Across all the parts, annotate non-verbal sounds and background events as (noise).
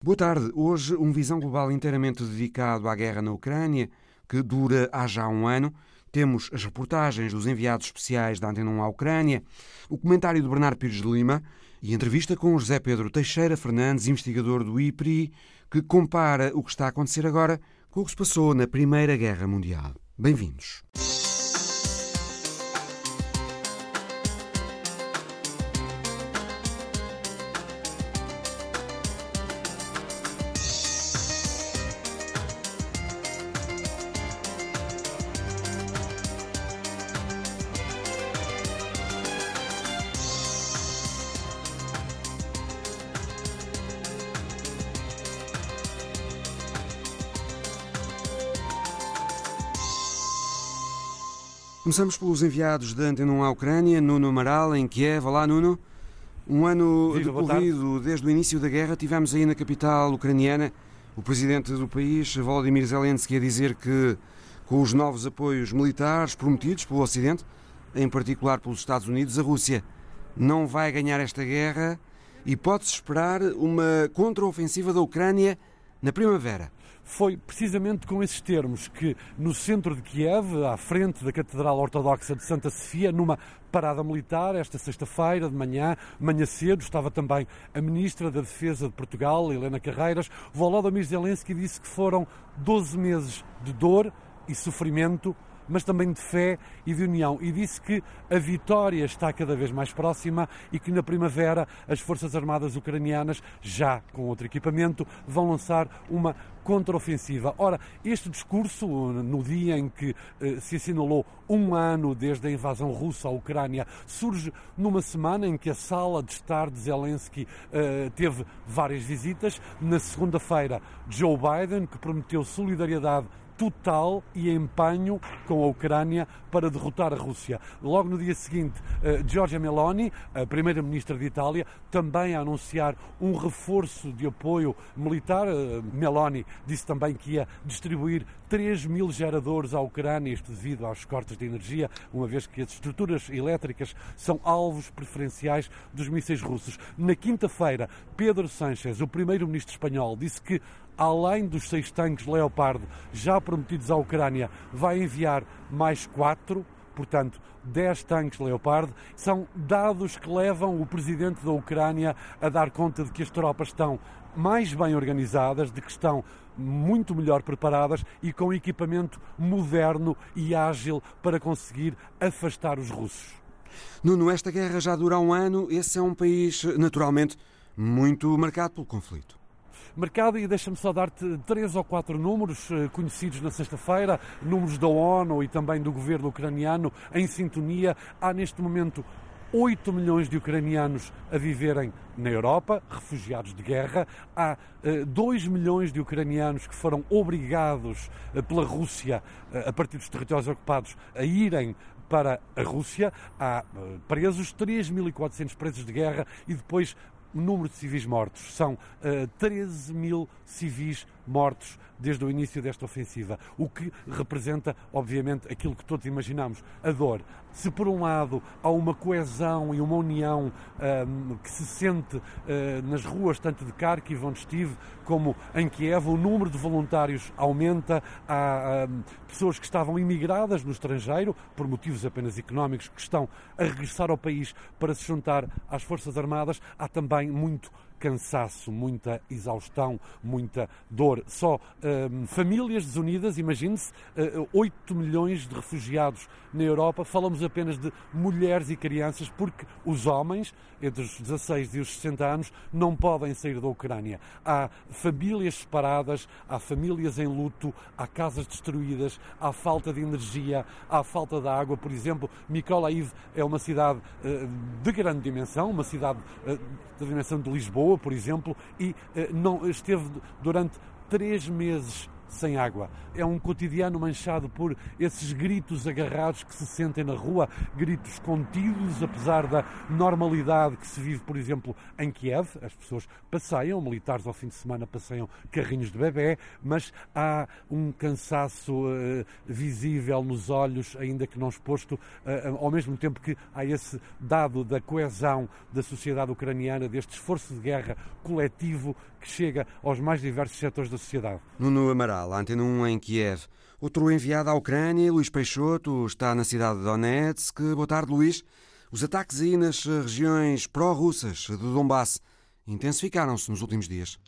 Boa tarde. Hoje, um Visão Global inteiramente dedicado à guerra na Ucrânia, que dura há já um ano. Temos as reportagens dos enviados especiais da Antena 1 à Ucrânia, o comentário de Bernardo Pires de Lima e entrevista com José Pedro Teixeira Fernandes, investigador do IPRI, que compara o que está a acontecer agora com o que se passou na Primeira Guerra Mundial. Bem-vindos. Começamos pelos enviados da Antena 1 à Ucrânia, Nuno Amaral, em Kiev. Olá, Nuno. Um ano Viva, decorrido desde o início da guerra, tivemos aí na capital ucraniana o presidente do país, Volodymyr Zelensky, a dizer que com os novos apoios militares prometidos pelo Ocidente, em particular pelos Estados Unidos, a Rússia não vai ganhar esta guerra e pode-se esperar uma contraofensiva da Ucrânia na primavera foi precisamente com esses termos que, no centro de Kiev, à frente da Catedral Ortodoxa de Santa Sofia, numa parada militar, esta sexta-feira de manhã, manhã cedo, estava também a Ministra da Defesa de Portugal, Helena Carreiras. Volodymyr Zelensky disse que foram 12 meses de dor e sofrimento mas também de fé e de união. E disse que a vitória está cada vez mais próxima e que na primavera as Forças Armadas ucranianas, já com outro equipamento, vão lançar uma contraofensiva. Ora, este discurso, no dia em que eh, se assinalou um ano desde a invasão russa à Ucrânia, surge numa semana em que a sala de estar de Zelensky eh, teve várias visitas. Na segunda-feira, Joe Biden, que prometeu solidariedade total e empenho com a Ucrânia para derrotar a Rússia. Logo no dia seguinte, uh, Giorgia Meloni, a primeira-ministra de Itália, também a anunciar um reforço de apoio militar. Uh, Meloni disse também que ia distribuir 3 mil geradores à Ucrânia, isto devido aos cortes de energia, uma vez que as estruturas elétricas são alvos preferenciais dos mísseis russos. Na quinta-feira, Pedro Sánchez, o primeiro-ministro espanhol, disse que além dos seis tanques Leopard já prometidos à Ucrânia, vai enviar mais quatro, portanto, 10 tanques Leopard. São dados que levam o presidente da Ucrânia a dar conta de que as tropas estão mais bem organizadas, de que estão muito melhor preparadas e com equipamento moderno e ágil para conseguir afastar os russos. Nuno, esta guerra já dura um ano. Esse é um país, naturalmente, muito marcado pelo conflito mercado e deixa-me só dar-te três ou quatro números eh, conhecidos na sexta-feira, números da ONU e também do governo ucraniano em sintonia. Há neste momento 8 milhões de ucranianos a viverem na Europa, refugiados de guerra. Há 2 uh, milhões de ucranianos que foram obrigados uh, pela Rússia, a partir dos territórios ocupados, a irem para a Rússia. Há presos, 3.400 presos de guerra e depois o número de civis mortos. São uh, eh, 13 mil civis mortos desde o início desta ofensiva, o que representa, obviamente, aquilo que todos imaginamos, a dor. Se por um lado há uma coesão e uma união um, que se sente uh, nas ruas, tanto de Kharkiv, onde estive, como em Kiev, o número de voluntários aumenta, há um, pessoas que estavam imigradas no estrangeiro, por motivos apenas económicos, que estão a regressar ao país para se juntar às Forças Armadas, há também muito cansaço, muita exaustão, muita dor. Só um, famílias desunidas, imagine-se, uh, hum, 8 milhões de refugiados na Europa, falamos apenas de mulheres e crianças, porque os homens, entre os 16 e os 60 anos, não podem sair da Ucrânia. Há famílias separadas, há famílias em luto, há casas destruídas, há falta de energia, há falta de água. Por exemplo, Mykolaiv é uma cidade uh, de grande dimensão, uma cidade uh, da dimensão de Lisboa, por exemplo, e uh, não esteve durante três meses sem água. É um cotidiano manchado por esses gritos agarrados que se sentem na rua, gritos contidos, apesar da normalidade que se vive, por exemplo, em Kiev. As pessoas passeiam, militares ao fim de semana passeiam carrinhos de bebê, mas há um cansaço uh, visível nos olhos, ainda que não exposto, uh, ao mesmo tempo que há esse dado da coesão da sociedade ucraniana, deste esforço de guerra coletivo que chega aos mais diversos setores da sociedade. Nuno Amaral, Antena 1 em Kiev. Outro enviado à Ucrânia, Luís Peixoto, está na cidade de Donetsk. Boa tarde, Luís. Os ataques aí nas regiões pró-russas do Donbass intensificaram-se nos últimos dias.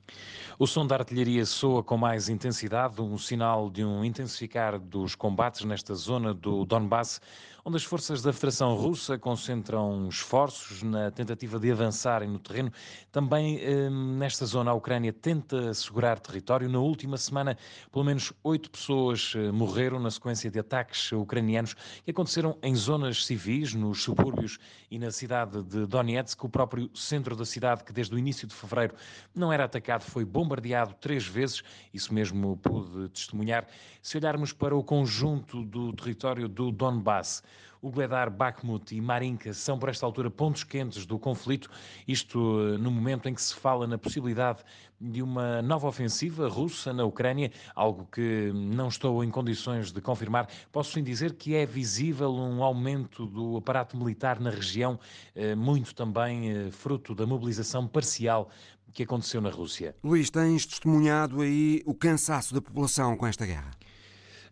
O som da artilharia soa com mais intensidade, um sinal de um intensificar dos combates nesta zona do Donbass, onde as forças da Federação Russa concentram esforços na tentativa de avançarem no terreno. Também eh, nesta zona a Ucrânia tenta assegurar território. Na última semana, pelo menos oito pessoas eh, morreram na sequência de ataques ucranianos que aconteceram em zonas civis, nos subúrbios e na cidade de Donetsk. O próprio centro da cidade, que desde o início de fevereiro não era atacado, foi bombardeado três vezes. Isso mesmo pude testemunhar. Se olharmos para o conjunto do território do Donbass, o Gledar, Bakhmut e Marinka são, por esta altura, pontos quentes do conflito, isto eh, no momento em que se fala na possibilidade de uma nova ofensiva russa na Ucrânia, algo que não estou em condições de confirmar. Posso sim dizer que é visível um aumento do aparato militar na região, eh, muito também eh, fruto da mobilização parcial que aconteceu na Rússia. Luís, tens testemunhado aí o cansaço da população com esta guerra?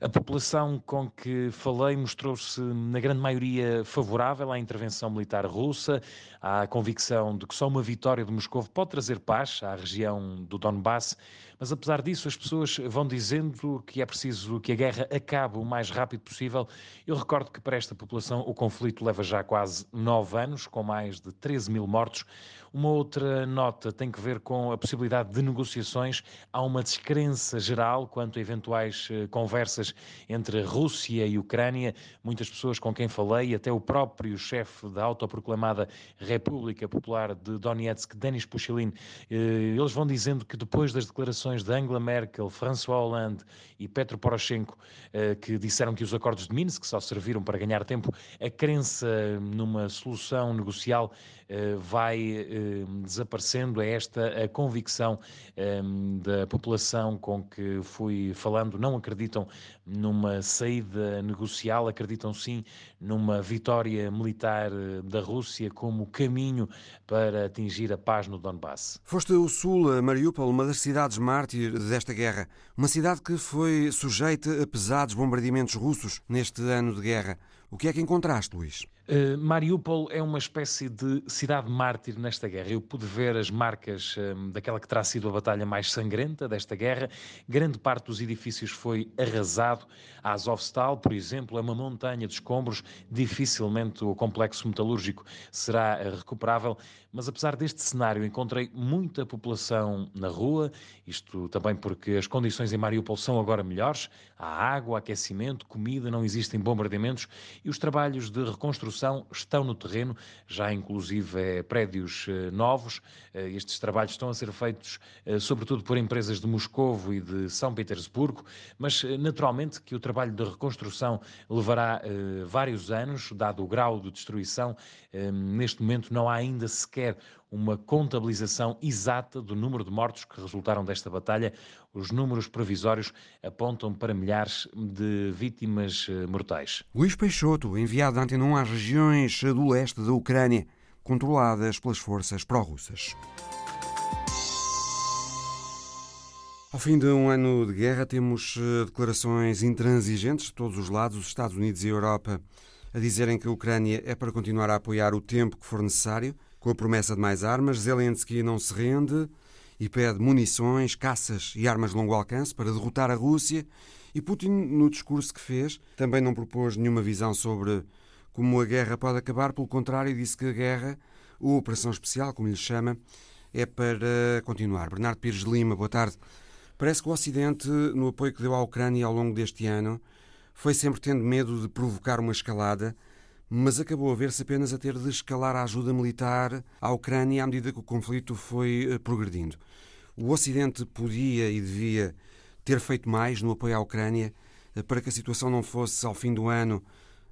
A população com que falei mostrou-se, na grande maioria, favorável à intervenção militar russa, à convicção de que só uma vitória de Moscou pode trazer paz à região do Donbass. Mas, apesar disso, as pessoas vão dizendo que é preciso que a guerra acabe o mais rápido possível. Eu recordo que, para esta população, o conflito leva já quase nove anos, com mais de 13 mil mortos. Uma outra nota tem que ver com a possibilidade de negociações. Há uma descrença geral quanto a eventuais eh, conversas entre Rússia e Ucrânia. Muitas pessoas com quem falei, até o próprio chefe da autoproclamada República Popular de Donetsk, Denis Pushilin, eh, eles vão dizendo que depois das declarações de Angela Merkel, François Hollande e Petro Poroshenko, eh, que disseram que os acordos de Minsk só serviram para ganhar tempo, a crença numa solução negocial vai desaparecendo. É esta a convicção da população com que fui falando. Não acreditam numa saída negocial, acreditam sim numa vitória militar eh, da Rússia como caminho para atingir a paz no Donbass. Foste o Sul, Mariupol, uma das cidades mártires desta guerra. Uma cidade que foi sujeita a pesados bombardeamentos russos neste ano de guerra. O que é que encontraste, Luís? Uh, Mariupol é uma espécie de cidade mártir nesta guerra. Eu pude ver as marcas um, daquela que terá sido a batalha mais sangrenta desta guerra. Grande parte dos edifícios foi arrasado. A Azovstal, por exemplo, é uma montanha de escombros. Dificilmente o complexo metalúrgico será recuperável. Mas apesar deste cenário, encontrei muita população na rua. Isto também porque as condições em Mariupol são agora melhores. Há água, aquecimento, comida, não existem bombardeamentos e os trabalhos de reconstrução construção estão no terreno, já inclusive é, prédios eh, novos. Eh, estes trabalhos estão a ser feitos eh, sobretudo por empresas de Moscovo e de São Petersburgo, mas naturalmente que o trabalho de reconstrução levará vários anos, dado o grau de destruição. Neste momento não há ainda sequer uma contabilização exata do número de mortos que resultaram desta batalha. Os números provisórios apontam para milhares de vítimas eh, mortais. Luís Peixoto, enviado da 1 às regiões do leste da Ucrânia, controladas pelas forças pró-russas. Ao fim de um ano de guerra, temos eh, declarações intransigentes de todos os lados, os Estados Unidos e a Europa, a dizerem que a Ucrânia é para continuar a apoiar o tempo que for necessário com a promessa de mais armas, Zelensky não se rende e pede munições, caças e armas de longo alcance para derrotar a Rússia. E Putin, no discurso que fez, também não propôs nenhuma visão sobre como a guerra pode acabar, pelo contrário, disse que a guerra, ou operação especial, como lhe chama, é para continuar. Bernardo Pires de Lima, boa tarde. Parece que o Ocidente, no apoio que deu à Ucrânia ao longo deste ano, foi sempre tendo medo de provocar uma escalada mas acabou a ver-se apenas a ter de escalar a ajuda militar à Ucrânia à medida que o conflito foi eh, progredindo. O Ocidente podia e devia ter feito mais no apoio à Ucrânia eh, para que a situação não fosse, ao fim do ano,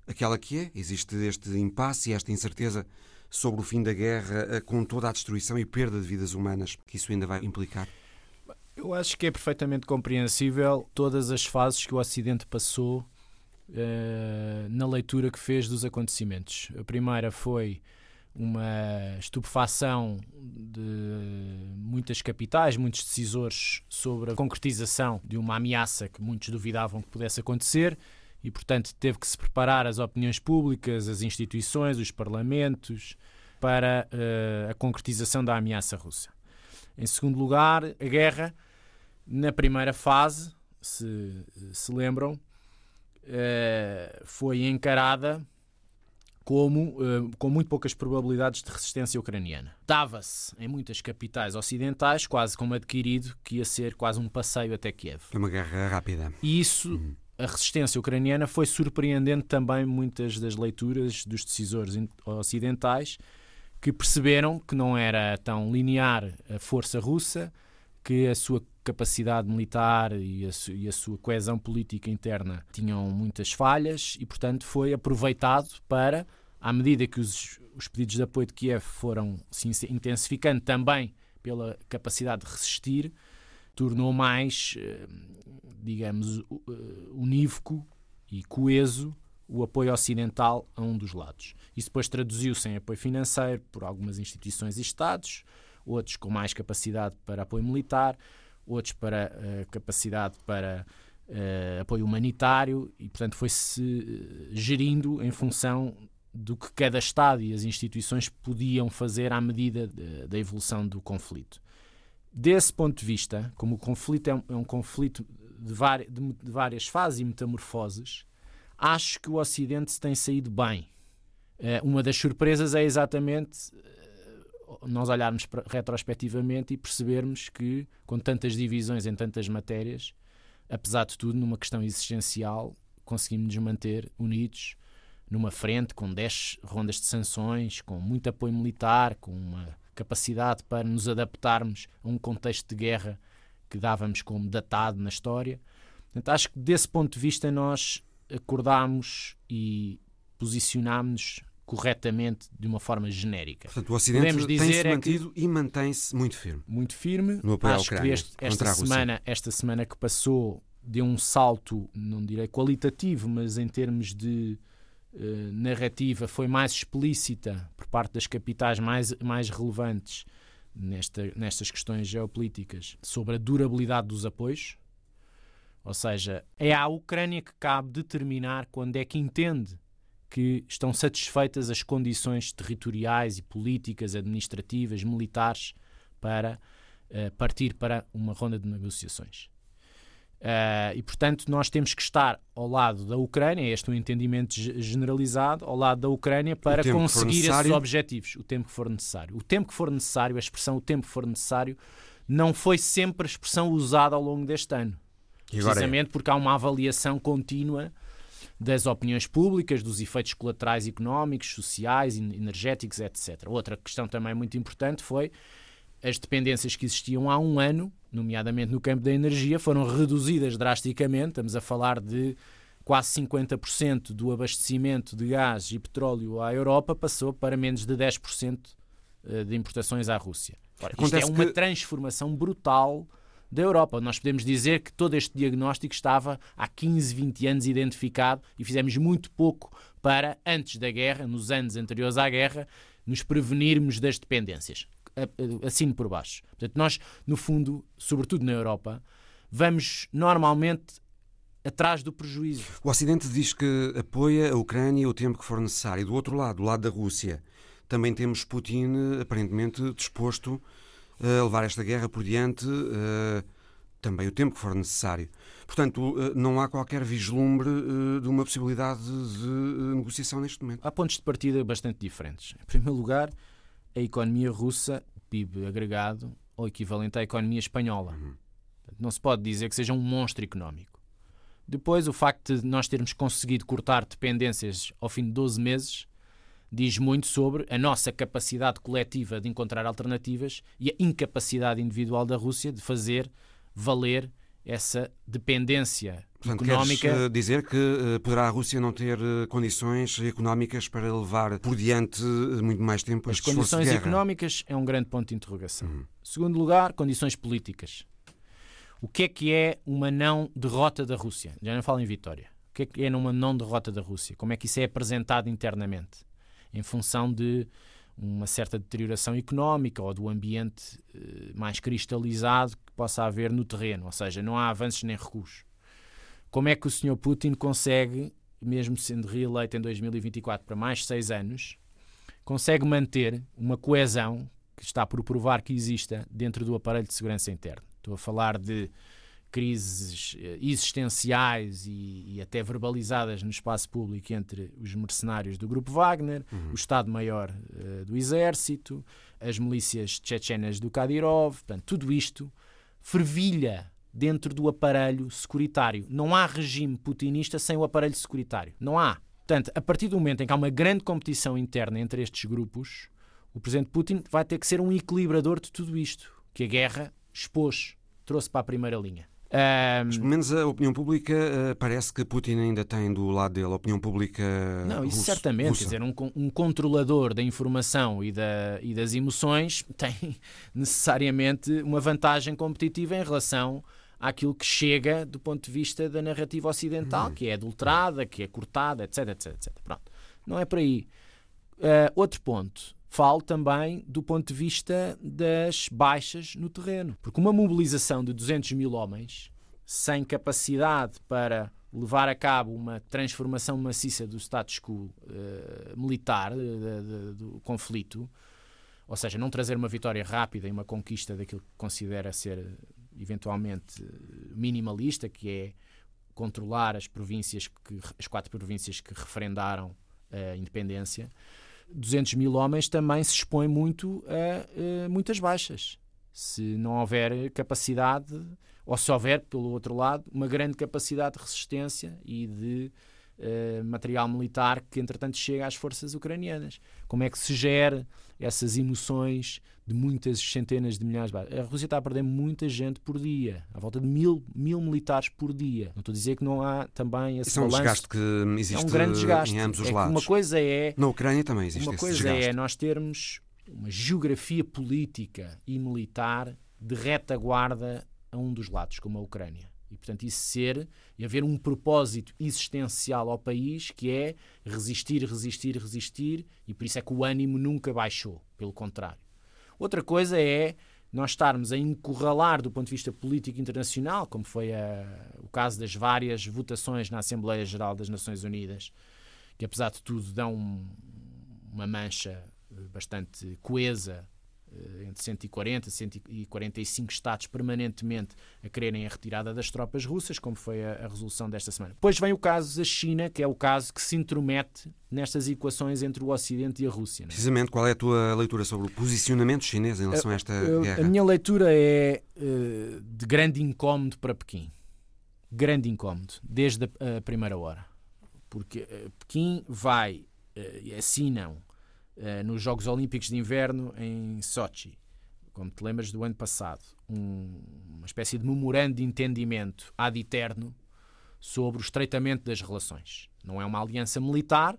aquela que é. Existe este impasse e esta incerteza sobre o fim da guerra, eh, com toda a destruição e perda de vidas humanas que isso ainda vai implicar. Eu acho que é perfeitamente compreensível todas as fases que o Ocidente passou uh, na leitura que fez dos acontecimentos. A primeira foi uma estupefação de muitas capitais, muitos decisores sobre a concretização de uma ameaça que muitos duvidavam que pudesse acontecer e, portanto, teve que se preparar as opiniões públicas, as instituições, os parlamentos para uh, a concretização da ameaça russa. Em segundo lugar, a guerra, na primeira fase, se se lembram, foi encarada como uh, com muito poucas probabilidades de resistência ucraniana. Dava-se em muitas capitais ocidentais quase como adquirido que ia ser quase um passeio até Kiev. É uma guerra rápida. E isso, uhum. a resistência ucraniana foi surpreendente também muitas das leituras dos decisores ocidentais que perceberam que não era tão linear a força russa, que a sua capacidade militar e a, e a, sua coesão política interna tinham muitas falhas e, portanto, foi aproveitado para, à medida que os, os pedidos de apoio de Kiev foram se intensificando também pela capacidade de resistir, tornou mais, eh, digamos, eh, unívoco e coeso o apoio ocidental a um dos lados. Isso depois traduziu-se em apoio financeiro por algumas instituições e Estados, outros com mais capacidade para apoio militar, outros para uh, capacidade para uh, apoio humanitário e, portanto, foi-se eh, gerindo em função do que cada Estado e as instituições podiam fazer à medida de, da evolução do conflito. Desse ponto de vista, como o conflito é um, é um conflito de, de, de várias fases e metamorfoses, acho que o Ocidente se tem saído bem. uma das surpresas é exatamente nós olharmos retrospectivamente e percebermos que, com tantas divisões em tantas matérias, apesar de tudo, numa questão existencial, conseguimos nos manter unidos numa frente com 10 rondas de sanções, com muito apoio militar, com uma capacidade para nos adaptarmos a um contexto de guerra que dávamos como datado na história. Portanto, acho que desse ponto de vista nós acordámos e posicionámos corretamente de uma forma genérica. Portanto, o Ocidente tem-se mantido é que, e mantém-se muito firme. Muito firme. No apoio Acho à Ucrânia, que este, esta, semana, esta semana que passou deu um salto, não direi qualitativo, mas em termos de uh, narrativa foi mais explícita por parte das capitais mais, mais relevantes nesta, nestas questões geopolíticas sobre a durabilidade dos apoios. Ou seja, é à Ucrânia que cabe determinar quando é que entende que estão satisfeitas as condições territoriais e políticas, administrativas, militares para uh, partir para uma ronda de negociações. Uh, e, portanto, nós temos que estar ao lado da Ucrânia, este é um entendimento generalizado, ao lado da Ucrânia para conseguir esses objetivos, o tempo que for necessário. O tempo que for necessário, a expressão o tempo que for necessário, não foi sempre a expressão usada ao longo deste ano. É? Precisamente é? porque há uma avaliação contínua das opiniões públicas, dos efeitos colaterais económicos, sociais, energéticos, etc. Outra questão também muito importante foi as dependências que existiam há um ano, nomeadamente no campo da energia, foram reduzidas drasticamente. Estamos a falar de quase 50% do abastecimento de gás e petróleo à Europa passou para menos de 10% eh, de importações à Rússia. Ora, isto é uma que... transformação brutal da Europa. Nós podemos dizer que todo este diagnóstico estava há 15, 20 anos identificado e fizemos muito pouco para, antes da guerra, nos anos anteriores à guerra, nos prevenirmos das dependências. Assino por baixo. Portanto, nós, no fundo, sobretudo na Europa, vamos normalmente atrás do prejuízo. O Ocidente diz que apoia a Ucrânia o tempo que for necessário. Do outro lado, do lado da Rússia, também temos Putin aparentemente disposto levar esta guerra por diante uh, também o tempo que for necessário. Portanto, uh, não há qualquer vislumbre uh, de uma possibilidade de negociação neste momento. Há pontos de partida bastante diferentes. Em primeiro lugar, a economia russa, PIB agregado, ou equivalente à economia espanhola. Uhum. Não se pode dizer que seja um monstro económico. Depois, o facto de nós termos conseguido cortar dependências ao fim de 12 meses diz muito sobre a nossa capacidade coletiva de encontrar alternativas e a incapacidade individual da Rússia de fazer valer essa dependência Portanto, económica. Queres, uh, dizer que uh, poderá a Rússia não ter uh, condições económicas para levar por diante muito mais tempo As condições económicas é um grande ponto de interrogação. Uhum. Segundo lugar, condições políticas. O que é que é uma não derrota da Rússia? Já não falo em vitória. O que é que é uma não derrota da Rússia? Como é que isso é apresentado internamente? Em função de uma certa deterioração económica ou do ambiente eh, mais cristalizado que possa haver no terreno, ou seja, não há avanços nem recuos. Como é que o Sr. Putin consegue, mesmo sendo reeleito em 2024 para mais seis anos, consegue manter uma coesão que está por provar que exista dentro do aparelho de segurança interno? Estou a falar de crises eh, existenciais e, e, até verbalizadas no espaço público entre os mercenários do grupo Wagner, uhum. o Estado-Maior uh, do Exército, as milícias tchetchenas do Kadyrov, portanto, tudo isto fervilha dentro do aparelho securitário. Não há regime putinista sem o aparelho securitário. Não há. Portanto, a partir do momento em que há uma grande competição interna entre estes grupos, o presidente Putin vai ter que ser um equilibrador de tudo isto, que a guerra expôs, trouxe para a primeira linha. Um... Mas, pelo menos a opinião pública uh, parece que Putin ainda tem do lado dele, a opinião pública. Não, isso russo, certamente. Russa. Quer dizer, um, um, controlador da informação e, da, e das emoções (laughs) tem necessariamente uma vantagem competitiva em relação àquilo que chega do ponto de vista da narrativa ocidental, hum. que é adulterada, que é cortada, etc, etc, etc. Pronto. Não é por aí. Uh, outro ponto. Falo também do ponto de vista das baixas no terreno. Porque uma mobilização de 200 mil homens, sem capacidade para levar a cabo uma transformação maciça do status quo uh, militar uh, de, de, do conflito, ou seja, não trazer uma vitória rápida e uma conquista daquilo que considera ser eventualmente minimalista, que é controlar as províncias que as quatro províncias que referendaram a independência 200 mil homens também se expõe muito a, a muitas baixas. Se não houver capacidade, ou se houver, pelo outro lado, uma grande capacidade de resistência e de uh, material militar que, entretanto, chega às forças ucranianas. Como é que se gera essas emoções de muitas centenas de milhares de baixas? A Rússia está a perder muita gente por dia, à volta de mil, mil militares por dia. Não estou a dizer que não há também esse Isso é um desgaste que existe é um grande desgaste. em ambos os é lados. Uma coisa é... Na Ucrânia também existe Uma coisa desgaste. é nós termos uma geografia política e militar de retaguarda a um dos lados, como a Ucrânia. E, portanto, isso ser e haver um propósito existencial ao país que é resistir, resistir, resistir, e por isso é que o ânimo nunca baixou, pelo contrário. Outra coisa é nós estarmos a encurralar do ponto de vista político internacional, como foi a, o caso das várias votações na Assembleia Geral das Nações Unidas, que apesar de tudo dão um, uma mancha bastante coesa eh, entre 140 e 145 Estados permanentemente a quererem a retirada das tropas russas, como foi a, a, resolução desta semana. Depois vem o caso da China, que é o caso que se intromete nestas equações entre o Ocidente e a Rússia. É? Precisamente, qual é a tua leitura sobre o posicionamento chinês em relação a, esta a, guerra? A minha leitura é uh, de grande incómodo para Pequim. Grande incómodo, desde a, primeira hora. Porque uh, Pequim vai, uh, assinam nos Jogos Olímpicos de Inverno em Sochi, como te lembras do ano passado, um, uma espécie de memorando de entendimento ad eterno sobre o estreitamento das relações. Não é uma aliança militar,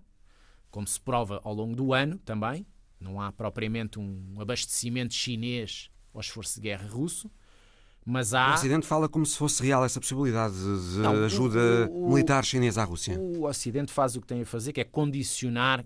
como se prova ao longo do ano também, não há propriamente um abastecimento chinês ao esforço de guerra russo, mas há... O Ocidente fala como se fosse real essa possibilidade de não, ajuda o, o, militar chinesa à Rússia. O Ocidente faz o que tem a fazer, que é condicionar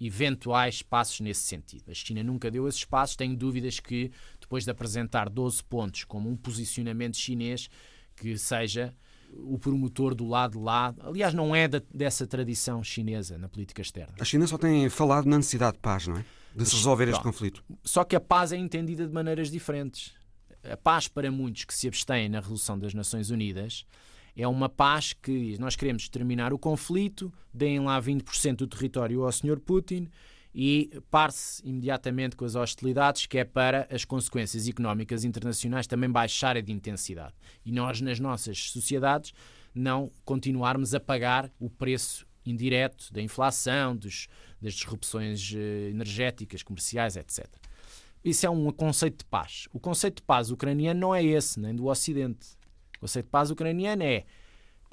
eventuais passos nesse sentido. A China nunca deu esses passos, tenho dúvidas que, depois de apresentar 12 pontos como um posicionamento chinês, que seja o promotor do lado de lá. Aliás, não é da, dessa tradição chinesa na política externa. A China só tem falado na necessidade de paz, não é? De se resolver este conflito. Só que a paz é entendida de maneiras diferentes. A paz, para muitos que se abstêm na resolução das Nações Unidas, é uma paz que nós queremos terminar o conflito, deem lá 20% do território ao Sr. Putin e pare-se imediatamente com as hostilidades, que é para as consequências económicas internacionais também baixarem de intensidade. E nós, nas nossas sociedades, não continuarmos a pagar o preço indireto da inflação, dos, das disrupções eh, energéticas, comerciais, etc. Isso é um conceito de paz. O conceito de paz ucraniano não é esse, nem do Ocidente. O conceito de paz ucraniano é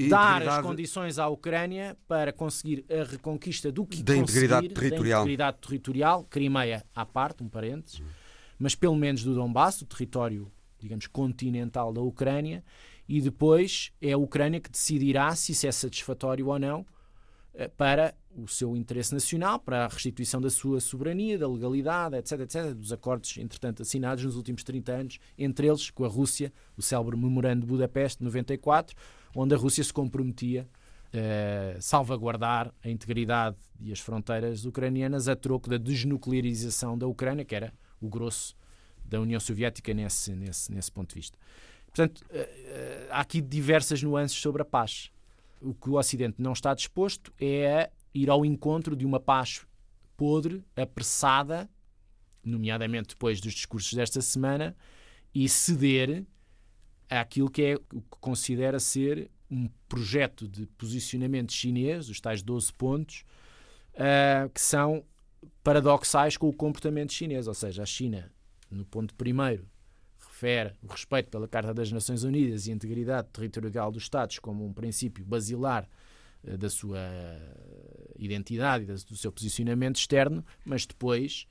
dar as condições à Ucrânia para conseguir a reconquista do que da integridade territorial. Da integridade territorial, Crimeia à parte, um parênteses, mas pelo menos do Donbass, o território, digamos, continental da Ucrânia, e depois é a Ucrânia que decidirá se isso é satisfatório ou não para o seu interesse nacional, para a restituição da sua soberania, da legalidade, etc, etc, dos acordos, entretanto, assinados nos últimos 30 anos, entre eles com a Rússia, o célebre Memorando de Budapeste, de 94, onde a Rússia se comprometia a eh, salvaguardar a integridade e as fronteiras ucranianas a troco da desnuclearização da Ucrânia, que era o grosso da União Soviética nesse, nesse, nesse ponto de vista. Portanto, eh, há aqui diversas nuances sobre a paz. O que o Ocidente não está disposto é ir ao encontro de uma paz podre, apressada, nomeadamente depois dos discursos desta semana, e ceder àquilo que é o que considera ser um projeto de posicionamento chinês, os tais 12 pontos, uh, que são paradoxais com o comportamento chinês. Ou seja, a China, no ponto primeiro, refere o respeito pela Carta das Nações Unidas e a integridade territorial dos Estados como um princípio basilar uh, da sua identidade e do seu posicionamento externo, mas depois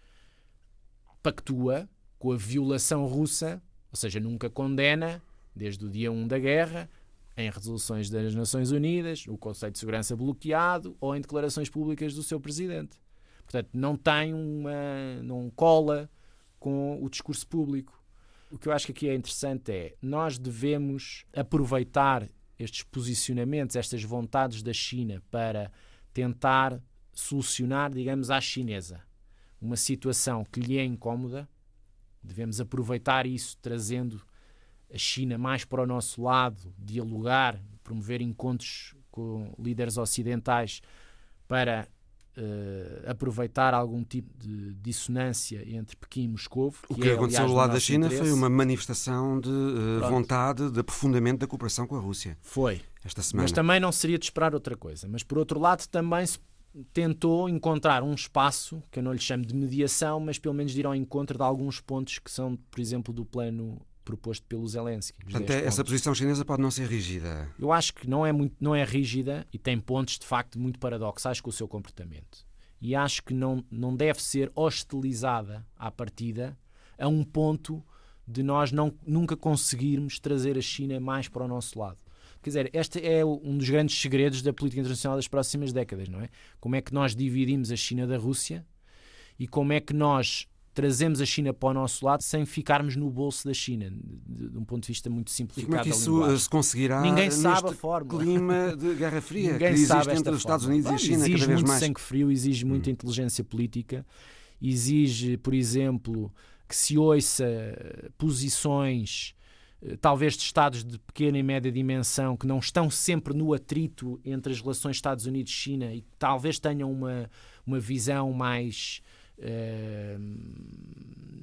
pactua com a violação russa, ou seja, nunca condena, desde o dia 1 da guerra, em resoluções das Nações Unidas, o Conselho de Segurança bloqueado ou em declarações públicas do seu presidente. Portanto, não tem uma. não cola com o discurso público. O que eu acho que aqui é interessante é nós devemos aproveitar estes posicionamentos, estas vontades da China para tentar solucionar, digamos, à chinesa uma situação que lhe é incómoda. Devemos aproveitar isso trazendo a China mais para o nosso lado, dialogar, promover encontros com líderes ocidentais para uh, aproveitar algum tipo de dissonância entre Pequim e Moscou. O que, é, aconteceu do lado da China interesse. foi uma manifestação de uh, vontade de aprofundamento da cooperação com a Rússia. Foi. Esta semana. Mas também não seria de esperar outra coisa. Mas por outro lado, também se tentou encontrar um espaço, que eu não lhe chamo de mediação, mas pelo menos de ir ao encontro de alguns pontos que são, por exemplo, do plano proposto pelo Zelensky. Portanto, essa pontos. posição chinesa pode não ser rígida. Eu acho que não é, muito, não é rígida e tem pontos de facto muito paradoxais com o seu comportamento. E acho que não, não deve ser hostilizada à partida a um ponto de nós não, nunca conseguirmos trazer a China mais para o nosso lado. Quer dizer, este é um dos grandes segredos da política internacional das próximas décadas, não é? Como é que nós dividimos a China da Rússia e como é que nós trazemos a China para o nosso lado sem ficarmos no bolso da China, de, de um ponto de vista muito simplificado. E como é que isso se conseguirá Ninguém sabe a fórmula. clima de Guerra Fria Ninguém que existe entre os Estados Unidos Bom, e a China exige cada vez muito mais? sangue frio, exige muita hum. inteligência política, exige, por exemplo, que se ouça posições eh, talvez de Estados de pequena e média dimensão que não estão sempre no atrito entre as relações Estados Unidos-China e que talvez tenham uma, uma visão mais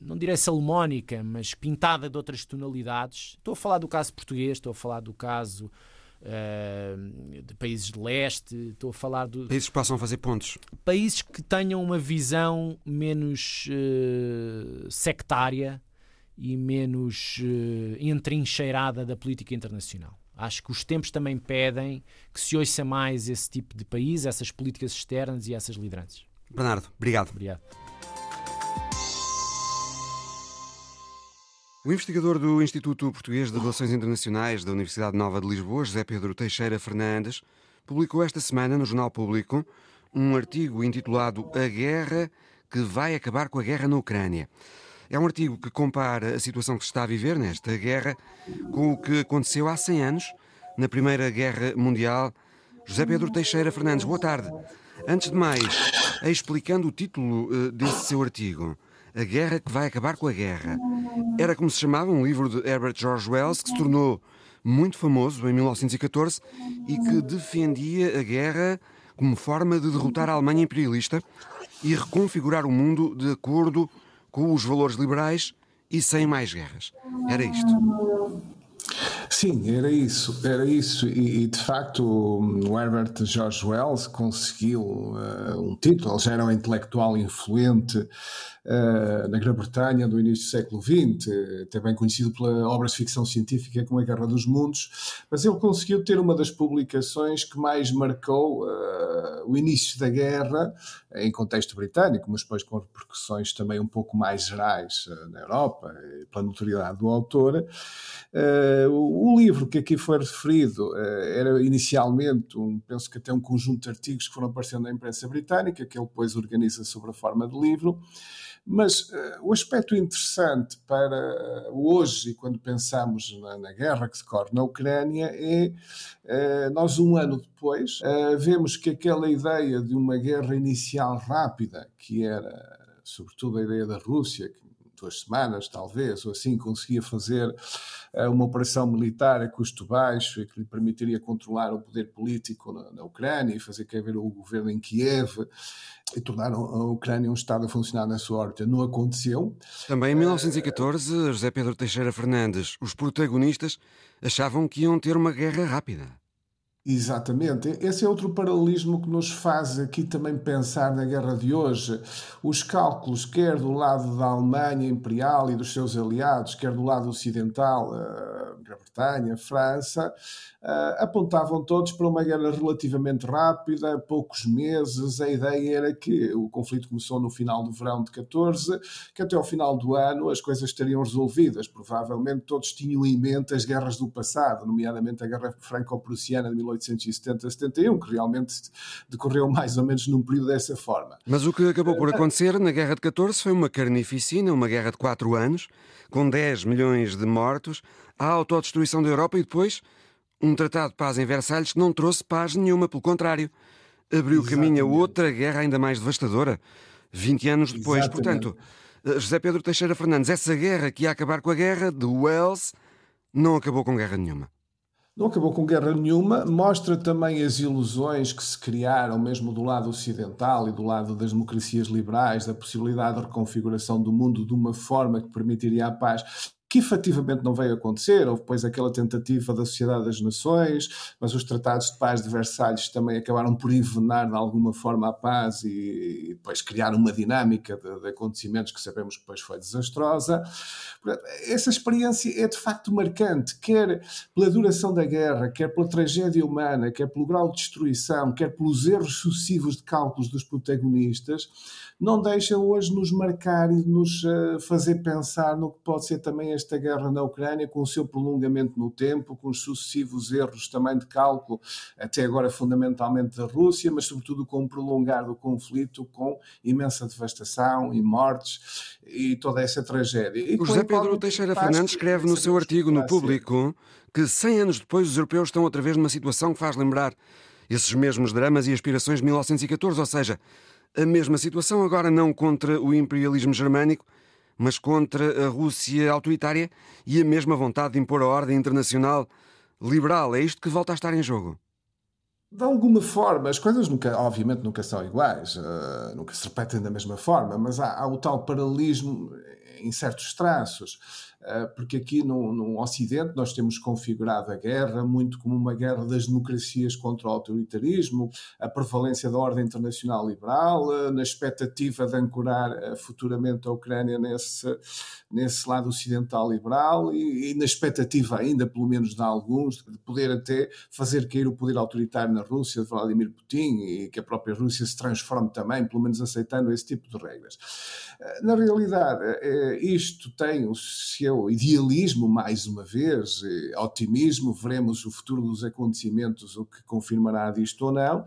não direi salomónica, mas pintada de outras tonalidades. Estou a falar do caso português, estou a falar do caso uh, de países de leste, estou a falar do. Países que possam fazer pontos. Países que tenham uma visão menos uh, sectária e menos uh, entrincheirada da política internacional. Acho que os tempos também pedem que se ouça mais esse tipo de país, essas políticas externas e essas lideranças. Bernardo, obrigado. Obrigado. O investigador do Instituto Português de Relações Internacionais da Universidade Nova de Lisboa, José Pedro Teixeira Fernandes, publicou esta semana no Jornal Público um artigo intitulado A Guerra que vai acabar com a guerra na Ucrânia. É um artigo que compara a situação que se está a viver nesta guerra com o que aconteceu há 100 anos, na Primeira Guerra Mundial. José Pedro Teixeira Fernandes, boa tarde. Antes de mais, explicando o título uh, desse seu artigo. A Guerra que vai acabar com a guerra. Era como se chamava um livro de Herbert George Wells que se tornou muito famoso em 1914 e que defendia a guerra como forma de derrotar a Alemanha imperialista e reconfigurar o mundo de acordo com os valores liberais e sem mais guerras. Era isto. Sim, era isso, era isso, e, e de facto o Herbert George Wells conseguiu uh, um título, ele já era um intelectual influente uh, na Grã-Bretanha do início do século XX, também conhecido pela obras de ficção científica como A Guerra dos Mundos, mas ele conseguiu ter uma das publicações que mais marcou uh, o início da guerra, em contexto britânico, mas depois com repercussões também um pouco mais gerais na Europa, pela notoriedade do autor. O livro que aqui foi referido era inicialmente, um, penso que até um conjunto de artigos que foram aparecendo na imprensa britânica, que ele depois organiza sobre a forma de livro. Mas uh, o aspecto interessante para hoje, e quando pensamos na, na, guerra que decorre na Ucrânia, é uh, nós, um ano depois, uh, vemos que aquela ideia de uma guerra inicial rápida, que era sobretudo a ideia da Rússia, que duas semanas, talvez, ou assim, conseguia fazer uh, uma operação militar a custo baixo e que lhe permitiria controlar o poder político na, na Ucrânia e fazer cair o governo em Kiev e tornar a Ucrânia um Estado a funcionar na sua órbita. Não aconteceu. Também em 1914, uh, José Pedro Teixeira Fernandes, os protagonistas achavam que iam ter uma guerra rápida. Exatamente. Esse é outro paralelismo que nos faz aqui também pensar na guerra de hoje. Os cálculos, quer do lado da Alemanha Imperial e dos seus aliados, quer do lado ocidental, eh, Grã-Bretanha, França, uh, apontavam todos para uma guerra relativamente rápida, poucos meses. A ideia era que o conflito começou no final do verão de 14, que até ao final do ano as coisas estariam resolvidas. Provavelmente todos tinham em mente as guerras do passado, nomeadamente a Guerra Franco-Prussiana de 1870-71, que realmente decorreu mais ou menos num período dessa forma. Mas o que acabou por acontecer na Guerra de 14 foi uma carnificina, uma guerra de quatro anos, com 10 milhões de mortos, a autodestruição da Europa e depois um tratado de paz em Versalhes que não trouxe paz nenhuma, pelo contrário, abriu Exatamente. caminho a outra guerra ainda mais devastadora, 20 anos depois. Exatamente. Portanto, eh, José Pedro Teixeira Fernandes, essa guerra que ia acabar com a guerra de Wells não acabou com guerra nenhuma. Não acabou com guerra nenhuma, mostra também as ilusões que se criaram, mesmo do lado ocidental e do lado das democracias liberais, da possibilidade de reconfiguração do mundo de uma forma que permitiria a paz que efetivamente não veio acontecer. Houve depois aquela tentativa da Sociedade das Nações, mas os tratados de paz de Versalhes também acabaram por envenenar de alguma forma a paz e, e depois criar uma dinâmica de, de, acontecimentos que sabemos que depois foi desastrosa. Essa experiência é de facto marcante, quer pela duração da guerra, quer pela tragédia humana, quer pelo grau de destruição, quer pelos erros sucessivos de cálculos dos protagonistas não deixa hoje nos marcar e nos uh, fazer pensar no que pode ser também esta guerra na Ucrânia, com o seu prolongamento no tempo, com os sucessivos erros também de cálculo, até agora fundamentalmente da Rússia, mas sobretudo com o prolongar do conflito, com imensa devastação e mortes e toda essa tragédia. E José Pedro Teixeira Fernandes escreve no seu artigo no Público que 100 anos depois os europeus estão outra vez numa situação que faz lembrar esses mesmos dramas e aspirações de 1914, ou seja, a mesma situação, agora não contra o imperialismo germânico, mas contra a Rússia autoritária e a mesma vontade de impor a ordem internacional liberal. É isto que volta a estar em jogo. De alguma forma, as coisas nunca, obviamente nunca são iguais, uh, nunca se repetem da mesma forma, mas há, há o tal paralelismo em certos traços. Eh, porque aqui no, no, Ocidente nós temos configurado a guerra muito como uma guerra das democracias contra o autoritarismo, a prevalência da ordem internacional liberal, eh, na expectativa de ancorar eh, futuramente a Ucrânia nesse, nesse lado ocidental liberal e, e, na expectativa ainda, pelo menos de alguns, de poder até fazer cair o poder autoritário na Rússia de Vladimir Putin e que a própria Rússia se transforme também, pelo menos aceitando esse tipo de regras. Na realidade, isto tem o seu idealismo, mais uma vez, otimismo, veremos o futuro dos acontecimentos, o que confirmará disto ou não,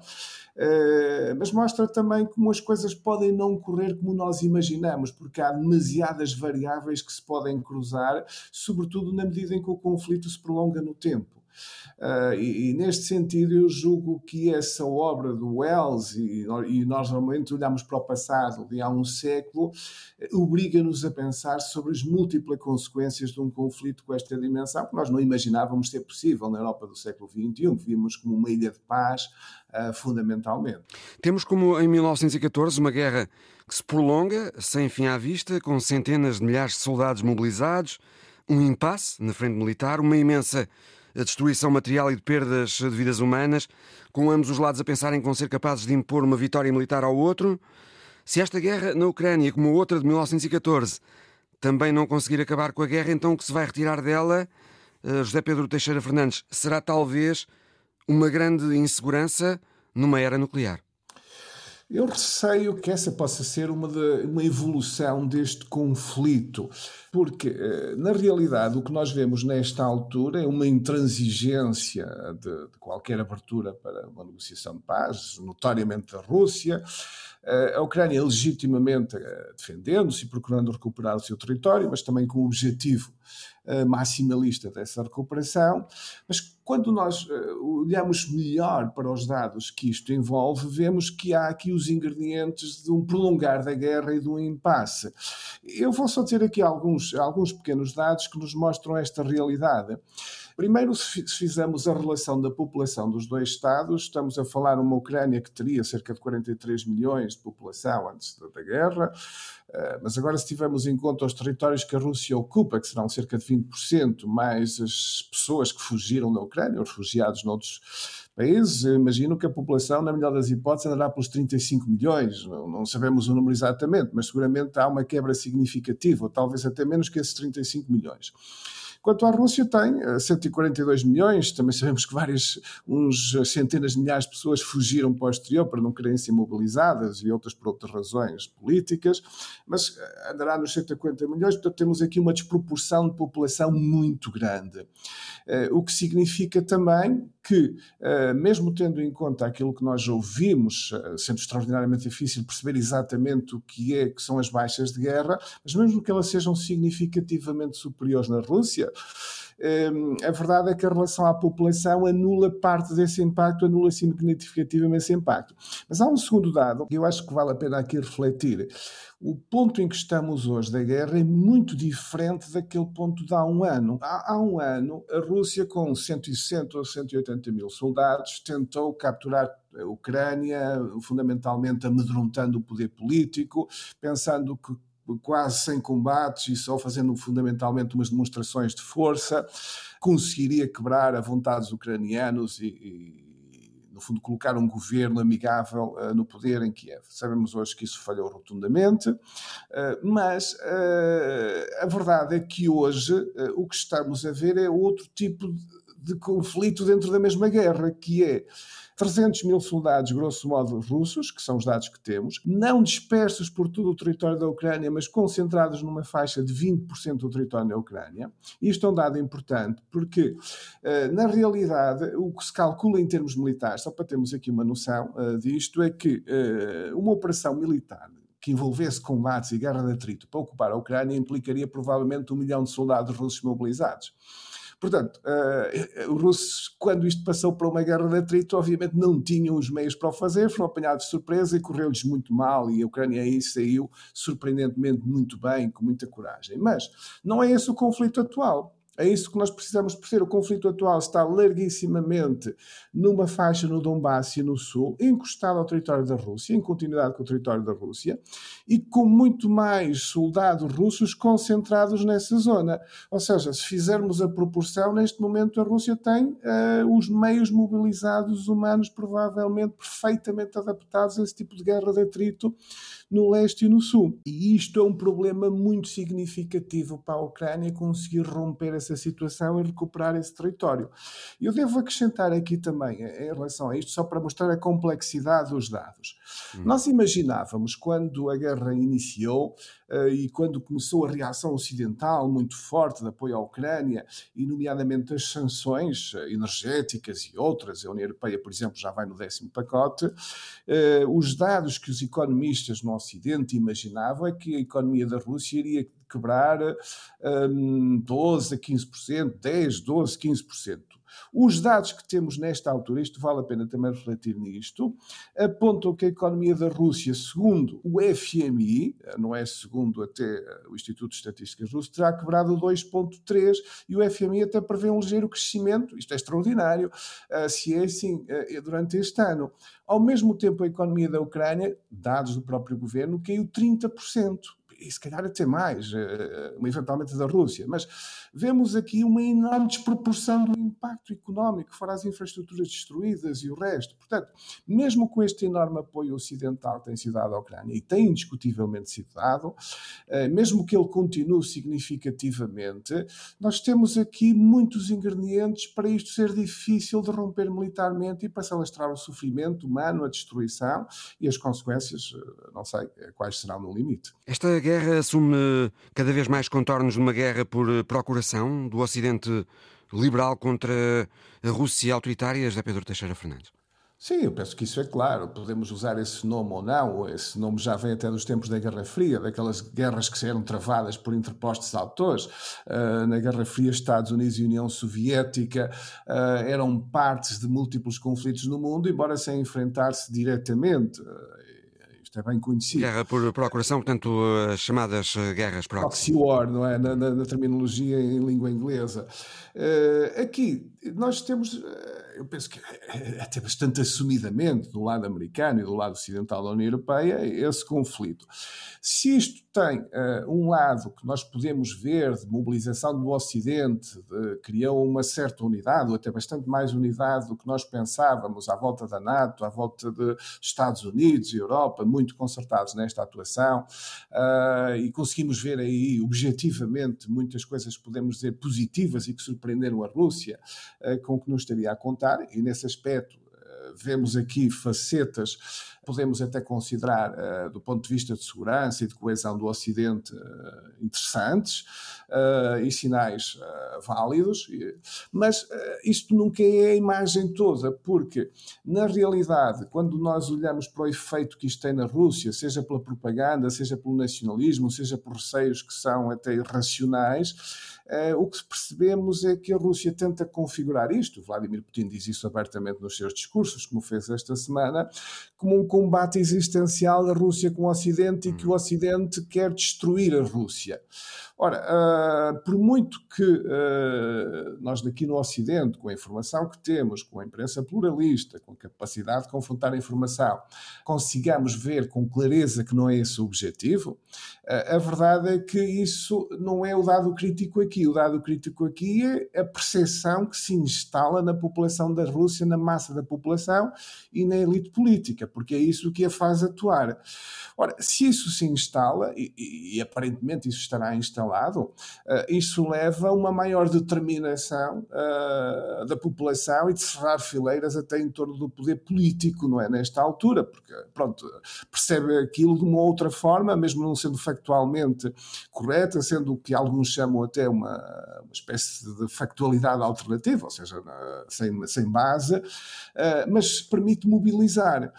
eh, mas mostra também como as coisas podem não correr como nós imaginamos, porque há demasiadas variáveis que se podem cruzar, sobretudo na medida em que o conflito se prolonga no tempo. Uh, e, e, neste sentido, eu julgo que essa obra do Wells, e, e nós normalmente olhamos para o passado de há um século, obriga-nos a pensar sobre as múltiplas consequências de um conflito com esta dimensão, que nós não imaginávamos ser possível na Europa do século XXI, que vimos como uma ilha de paz, uh, fundamentalmente. Temos como em 1914 uma guerra que se prolonga, sem fim à vista, com centenas de milhares de soldados mobilizados, um impasse na frente militar, uma imensa a destruição material e de perdas de vidas humanas, com ambos os lados a pensarem que vão ser capazes de impor uma vitória militar ao outro. Se esta guerra na Ucrânia, como outra de 1914, também não conseguir acabar com a guerra, então o que se vai retirar dela, eh, José Pedro Teixeira Fernandes, será talvez uma grande insegurança numa era nuclear. Eu receio que essa possa ser uma, de, uma evolução deste conflito, porque, eh, na realidade, o que nós vemos nesta altura é uma intransigência de, de qualquer abertura para uma negociação de paz, notoriamente da Rússia. Eh, a Ucrânia legitimamente eh, defendendo-se e procurando recuperar o seu território, mas também com o objetivo maximalista dessa recuperação. Mas quando nós olhamos melhor para os dados que isto envolve, vemos que há aqui os ingredientes de um prolongar da guerra e de um impasse. Eu vou só dizer aqui alguns, alguns pequenos dados que nos mostram esta realidade. Primeiro, se fizermos a relação da população dos dois Estados, estamos a falar uma Ucrânia que teria cerca de 43 milhões de população antes da guerra, eh, mas agora, se tivermos em conta os territórios que a Rússia ocupa, que serão cerca de 20%, mais as pessoas que fugiram da Ucrânia, os refugiados noutros países, imagino que a população, na melhor das hipóteses, andará pelos 35 milhões. Não, não, sabemos o número exatamente, mas seguramente há uma quebra significativa, ou talvez até menos que esses 35 milhões. Quanto à Rússia, tem 142 eh, milhões. Também sabemos que várias, uns centenas de milhares de pessoas fugiram para o exterior para não quererem ser mobilizadas e outras por outras razões políticas, mas eh, andará nos 140 milhões. Portanto, temos aqui uma desproporção de população muito grande. Eh, o que significa também que, mesmo tendo em conta aquilo que nós ouvimos, sendo extraordinariamente difícil perceber exatamente o que é que são as baixas de guerra, mas mesmo que elas sejam significativamente superiores na Rússia, a verdade é que a relação à população anula parte desse impacto, anula significativamente esse impacto. Mas há um segundo dado que eu acho que vale a pena aqui refletir. O ponto em que estamos hoje da guerra é muito diferente daquele ponto de há um ano. Há, há um ano, a Rússia, com 160 ou 180 mil soldados, tentou capturar a Ucrânia, fundamentalmente amedrontando o poder político, pensando que quase sem combates e só fazendo fundamentalmente umas demonstrações de força, conseguiria quebrar a vontade dos ucranianos e, e no fundo, colocar um governo amigável uh, no poder em Kiev. Sabemos hoje que isso falhou rotundamente, uh, mas uh, a verdade é que hoje o que estamos a ver é outro tipo de, de conflito dentro da mesma guerra, que é 300 mil soldados, grosso modo, russos, que são os dados que temos, não dispersos por todo o território da Ucrânia, mas concentrados numa faixa de 20% do território da Ucrânia. Isto é um dado importante porque, eh, na realidade, o que se calcula em termos militares, só para termos aqui uma noção eh, disto, é que eh, uma operação militar que envolvesse combates e guerra de atrito para ocupar a Ucrânia implicaria provavelmente um milhão de soldados russos mobilizados. Portanto, uh, os russos, quando isto passou para uma guerra de atrito, obviamente não tinham os meios para o fazer, foram apanhados de surpresa e correu-lhes muito mal, e a Ucrânia aí saiu surpreendentemente muito bem, com muita coragem. Mas não é esse o conflito atual. É isso que nós precisamos perceber. O conflito atual está larguissimamente numa faixa no Donbass e no Sul, encostado ao território da Rússia, em continuidade com o território da Rússia, e com muito mais soldados russos concentrados nessa zona. Ou seja, se fizermos a proporção, neste momento a Rússia tem uh, os meios mobilizados humanos provavelmente perfeitamente adaptados a esse tipo de guerra de atrito no leste e no sul. E isto é um problema muito significativo para a Ucrânia conseguir romper essa situação e recuperar esse território. Eu devo acrescentar aqui também, em relação a isto, só para mostrar a complexidade dos dados. Hum. Nós imaginávamos, quando a guerra iniciou, eh, e quando começou a reação ocidental muito forte de apoio à Ucrânia, e nomeadamente as sanções eh, energéticas e outras, a União Europeia, por exemplo, já vai no décimo pacote, eh, os dados que os economistas no Ocidente imaginavam é que a economia da Rússia iria quebrar 12 a 15%, 10, 12, 15%. Os dados que temos nesta altura, isto vale a pena também refletir nisto, apontam que a economia da Rússia, segundo o FMI, não é segundo até eh, o Instituto de Estatísticas Russo, terá quebrado 2,3 e o FMI até prevê um ligeiro crescimento, isto é extraordinário, eh, se é assim eh, durante este ano. Ao mesmo tempo, a economia da Ucrânia, dados do próprio governo, caiu 30% e se calhar até mais, eventualmente da Rússia. Mas vemos aqui uma enorme desproporção do impacto económico, fora as infraestruturas destruídas e o resto. Portanto, mesmo com este enorme apoio ocidental que tem sido dado à Ucrânia, e tem indiscutivelmente sido dado, mesmo que ele continue significativamente, nós temos aqui muitos ingredientes para isto ser difícil de romper militarmente e para se alastrar o sofrimento humano, a destruição e as consequências, eh, não sei eh, quais serão no limite. Esta guerra assume cada vez mais contornos de uma guerra por eh, procuração do Ocidente liberal contra a Rússia autoritária, José Pedro Teixeira Fernandes. Sim, eu penso que isso é claro. Podemos usar esse nome ou não. Esse nome já vem até dos tempos da Guerra Fria, daquelas guerras que eram travadas por interpostos autores. Uh, na Guerra Fria, Estados Unidos e União Soviética uh, eram partes de múltiplos conflitos no mundo, embora sem enfrentar-se diretamente. Uh, é bem conhecido. Guerra por procuração, portanto, as chamadas guerras proxy. Proxy war, não é? Na, na, na terminologia em língua inglesa. Uh, aqui, nós temos, uh, eu penso que é até bastante assumidamente, do lado americano e do lado ocidental da União Europeia, esse conflito. Se isto tem uh, um lado que nós podemos ver de mobilização do Ocidente, de, criou uma certa unidade, ou até bastante mais unidade do que nós pensávamos à volta da NATO, à volta de Estados Unidos e Europa, muito concertados nesta atuação, uh, e conseguimos ver aí objetivamente muitas coisas, podemos dizer, positivas e que surpreenderam a Rússia, uh, com que nos estaria a contar, e nesse aspecto vemos aqui facetas podemos até considerar, uh, do ponto de vista de segurança e de coesão do Ocidente, uh, interessantes uh, e sinais válidos, mas isto nunca é a imagem toda, porque, na realidade, quando nós olhamos para o efeito que isto tem na Rússia, seja pela propaganda, seja pelo nacionalismo, seja por receios que são até irracionais, o que percebemos é que a Rússia tenta configurar isto, Vladimir Putin diz isso abertamente nos seus discursos, como fez esta semana, como um combate existencial da Rússia com o Ocidente e que o Ocidente quer destruir a Rússia. Ora, uh, por muito que uh, nós daqui no Ocidente, com a informação que temos, com a imprensa pluralista, com a capacidade de confrontar a informação, consigamos ver com clareza que não é esse o objetivo, uh, a verdade é que isso não é o dado crítico aqui. O dado crítico aqui é a percepção que se instala na população da Rússia, na massa da população e na elite política, porque é isso que a faz atuar. Ora, se isso se instala, e, e, aparentemente isso estará instalado, lado, uh, isso leva a uma maior determinação uh, da população e de cerrar fileiras até em torno do poder político, não é? Nesta altura, porque, pronto, percebe aquilo de uma outra forma, mesmo não sendo factualmente correta, sendo o que alguns chamam até uma, uma espécie de factualidade alternativa, ou seja, sem, sem base, uh, mas permite mobilizar.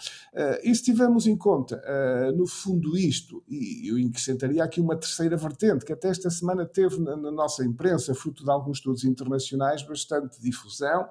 e se tivermos em conta, no fundo, isto, e eu acrescentaria aqui uma terceira vertente, que até esta semana teve na, na nossa imprensa, fruto de alguns estudos internacionais, bastante difusão,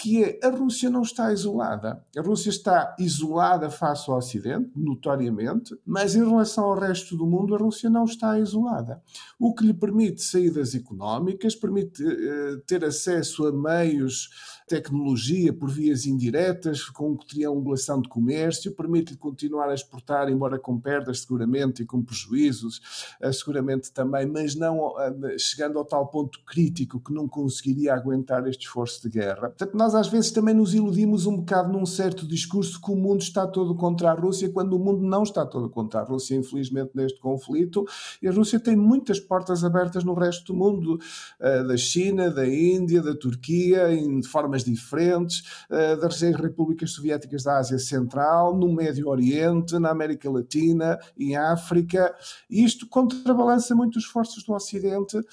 que é a Rússia não está isolada. A Rússia está isolada face ao Ocidente, notoriamente, mas em relação ao resto do mundo, a Rússia não está isolada. O que lhe permite saídas económicas, permite uh, ter acesso a meios tecnologia por vias indiretas, com triangulação de comércio, permite-lhe continuar a exportar, embora com perdas seguramente e com prejuízos, eh, seguramente também, mas não eh, chegando ao tal ponto crítico que não conseguiria aguentar este esforço de guerra. Portanto, nós às vezes também nos iludimos um bocado num certo discurso que o mundo está todo contra a Rússia, quando o mundo não está todo contra a Rússia, infelizmente, neste conflito, e a Rússia tem muitas portas abertas no resto do mundo, eh, da China, da Índia, da Turquia, em formas formas diferentes, uh, das repúblicas soviéticas da Ásia Central, no Médio Oriente, na América Latina, em África. Isto contrabalança muito os esforços do Ocidente uh,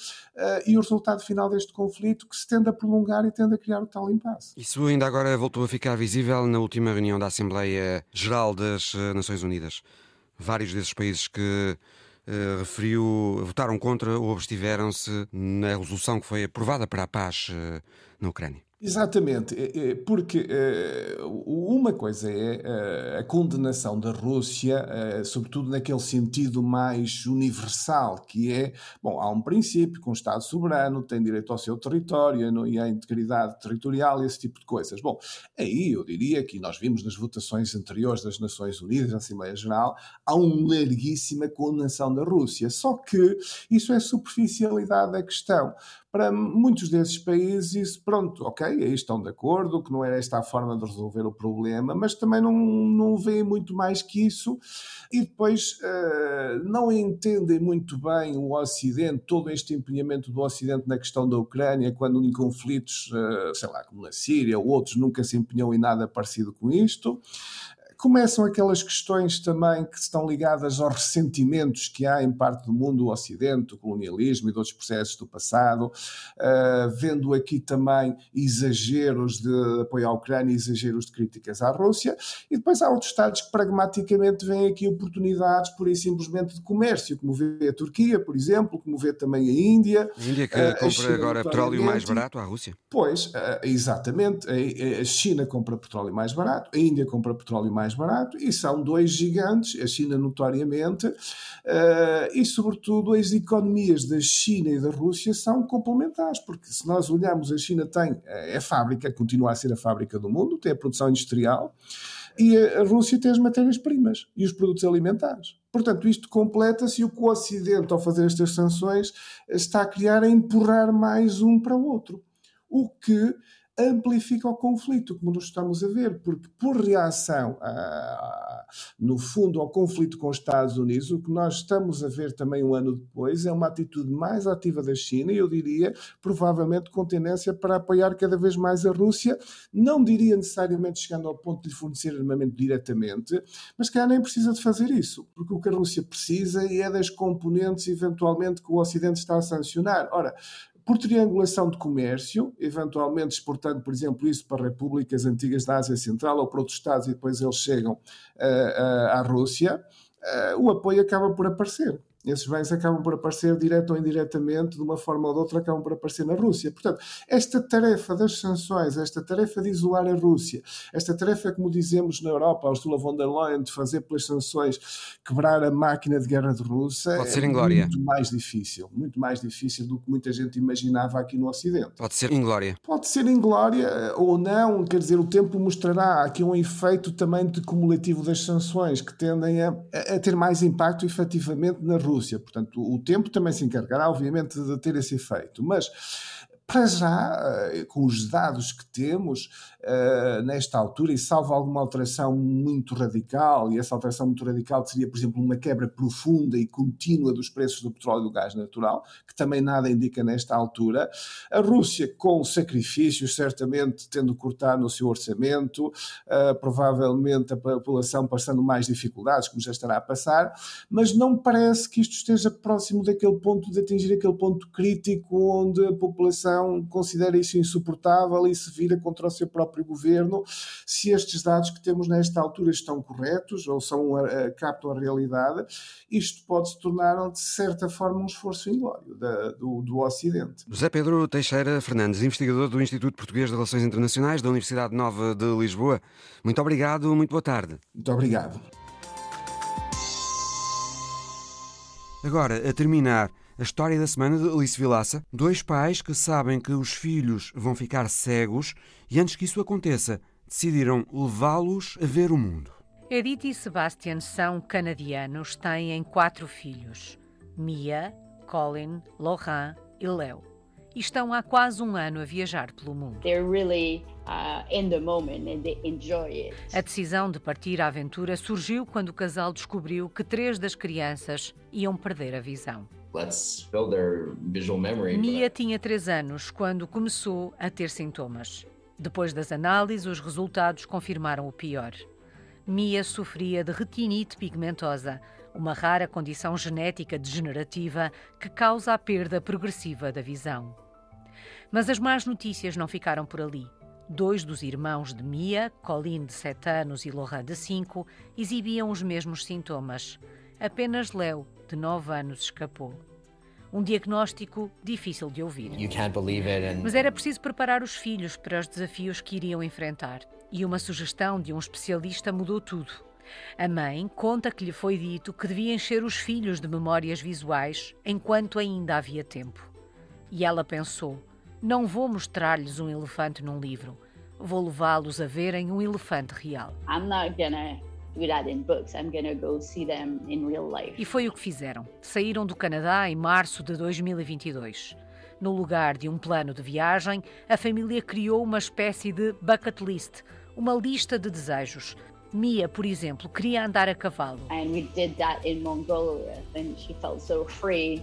e o resultado final deste conflito que se tende a prolongar e tende a criar o tal impasse. Isso ainda agora voltou a ficar visível na última reunião da Assembleia Geral das eh, Nações Unidas. Vários desses países que Uh, referiu, votaram contra ou abstiveram-se na resolução que foi aprovada para a paz uh, na Ucrânia. Exatamente, é, é, porque é, uma coisa é a condenação da Rússia, sobretudo naquele sentido mais universal, que é, bom, há um princípio que um Estado soberano tem direito ao seu território e à integridade territorial e esse tipo de coisas. Bom, aí eu diria que nós vimos nas votações anteriores das Nações Unidas, na Assembleia Geral, há uma larguíssima condenação da Rússia. Só que isso é superficialidade da questão para muitos desses países, pronto, ok, aí estão de acordo, que não é esta a forma de resolver o problema, mas também não, não veem muito mais que isso. E depois uh, não entendem muito bem o Ocidente, todo este empenhamento do Ocidente na questão da Ucrânia, quando em conflitos, uh, sei lá, como na Síria ou outros, nunca se empenhou em nada parecido com isto começam aquelas questões também que estão ligadas aos ressentimentos que há em parte do mundo, o Ocidente, o colonialismo e de outros processos do passado, uh, vendo aqui também exageros de apoio à Ucrânia, exageros de críticas à Rússia, e depois há outros Estados que pragmaticamente veem aqui oportunidades, por aí simplesmente, de comércio, como vê a Turquia, por exemplo, como vê também a Índia. A Índia que uh, compra agora petróleo mais barato à Rússia? Pois, uh, exatamente. A, a China compra petróleo mais barato, a Índia compra petróleo mais mais barato, e são dois gigantes, a China notoriamente, uh, e sobretudo as economias da China e da Rússia são complementares, porque se nós olharmos, a China tem, é fábrica, continua a ser a fábrica do mundo, tem a produção industrial, e a Rússia tem as matérias-primas e os produtos alimentares. Portanto, isto completa-se e o que o Ocidente, ao fazer estas sanções, está a criar a empurrar mais um para o outro. O que amplifica o conflito, como nós estamos a ver, porque por reação, a, no fundo, ao conflito com os Estados Unidos, o que nós estamos a ver também um ano depois é uma atitude mais ativa da China, e eu diria, provavelmente com tendência para apoiar cada vez mais a Rússia, não diria necessariamente chegando ao ponto de lhe fornecer armamento diretamente, mas que nem precisa de fazer isso, porque o que a Rússia precisa é das componentes, eventualmente, que o Ocidente está a sancionar. Ora, por triangulação de comércio, eventualmente exportando, por exemplo, isso para repúblicas antigas da Ásia Central ou para outros Estados e depois eles chegam uh, uh, à Rússia, uh, o apoio acaba por aparecer esses bens acabam por aparecer direto ou indiretamente, de uma forma ou de outra, acabam por aparecer na Rússia. Portanto, esta tarefa das sanções, esta tarefa de isolar a Rússia, esta tarefa, como dizemos na Europa, a Ursula von der Leyen, de fazer pelas sanções quebrar a máquina de guerra de Rússia, Pode ser é inglória. muito mais difícil, muito mais difícil do que muita gente imaginava aqui no Ocidente. Pode ser inglória. Pode ser inglória eh, ou não, quer dizer, o tempo mostrará aqui um efeito também de cumulativo das sanções que tendem a, a ter mais impacto efetivamente na Rússia. Rússia. Portanto, o tempo também se encarregará, obviamente, de ter esse efeito. Mas para já, eh, com os dados que temos, uh, nesta altura, e salvo alguma alteração muito radical, e essa alteração muito radical seria, por exemplo, uma quebra profunda e contínua dos preços do petróleo e do gás natural, que também nada indica nesta altura, a Rússia, com sacrifícios, certamente tendo cortar no seu orçamento, uh, provavelmente a população passando mais dificuldades, como já estará a passar, mas não parece que isto esteja próximo daquele ponto de atingir aquele ponto crítico onde a população considera isso insuportável e se vira contra o seu próprio governo se estes dados que temos nesta altura estão corretos ou são, captam a realidade. Isto pode se tornar, de certa forma, um esforço inglório da, do, do Ocidente. José Pedro Teixeira Fernandes, investigador do Instituto Português de Relações Internacionais da Universidade Nova de Lisboa. Muito obrigado, muito boa tarde. Muito obrigado. Agora, a terminar, a história da semana de Alice Vilaça. Dois pais que sabem que os filhos vão ficar cegos e antes que isso aconteça, decidiram levá-los a ver o mundo. Edith e Sebastian são canadianos, têm quatro filhos: Mia, Colin, Laurent e Leo. E estão há quase um ano a viajar pelo mundo. Really, uh, moment, a decisão de partir à aventura surgiu quando o casal descobriu que três das crianças iam perder a visão. Let's build their visual memory. Mia tinha 3 anos quando começou a ter sintomas. Depois das análises, os resultados confirmaram o pior. Mia sofria de retinite pigmentosa, uma rara condição genética degenerativa que causa a perda progressiva da visão. Mas as más notícias não ficaram por ali. Dois dos irmãos de Mia, Colin de 7 anos e Laurent de 5, exibiam os mesmos sintomas. Apenas Leo, de 9 anos, escapou. Um diagnóstico difícil de ouvir. Mas era preciso preparar os filhos para os desafios que iriam enfrentar. E uma sugestão de um especialista mudou tudo. A mãe conta que lhe foi dito que devia encher os filhos de memórias visuais enquanto ainda havia tempo. E ela pensou: não vou mostrar-lhes um elefante num livro, vou levá-los a verem um elefante real. I'm not gonna do that in books. I'm gonna go see them in real life. E foi o que fizeram. Saíram do Canadá em março de 2022. No lugar de um plano de viagem, a família criou uma espécie de bucket list, uma lista de desejos, Mia, por exemplo, queria andar a cavalo. So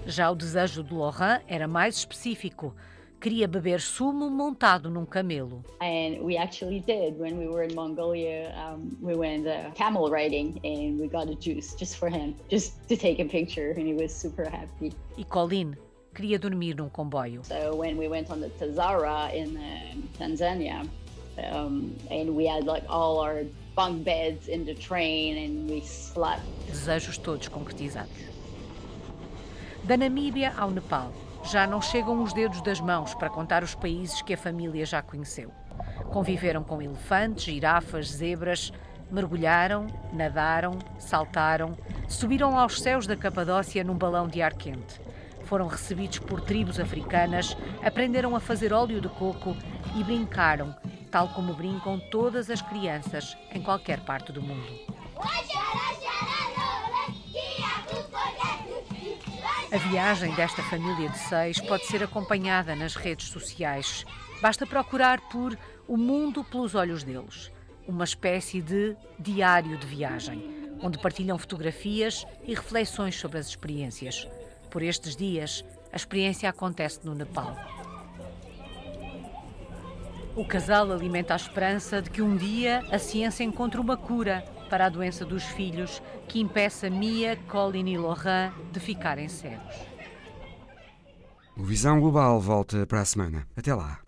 Já o desejo de Laurent era mais específico. Queria beber sumo montado num camelo. And we actually did when we were in Mongolia. Um, we went uh, camel riding and we got a juice just for him, just to take a picture, and he was super happy. E Colin queria dormir num comboio. So when we went on the Tazara in uh, Tanzania, um, and we had like all our bunk beds in the train and we slept. Desejos todos concretizados. Da Namíbia ao Nepal, já não chegam os dedos das mãos para contar os países que a família já conheceu. Conviveram com elefantes, girafas, zebras, mergulharam, nadaram, saltaram, subiram aos céus da Capadócia num balão de ar quente. Foram recebidos por tribos africanas, aprenderam a fazer óleo de coco e brincaram tal como brincam todas as crianças em qualquer parte do mundo. A viagem desta família de seis pode ser acompanhada nas redes sociais. Basta procurar por O Mundo pelos Olhos deles, uma espécie de diário de viagem, onde partilham fotografias e reflexões sobre as experiências. Por estes dias, a experiência acontece no Nepal. O casal alimenta a esperança de que um dia a ciência encontre uma cura para a doença dos filhos que impeça Mia, Colin e Laurent de ficarem cegos. O Visão Global volta para a semana. Até lá.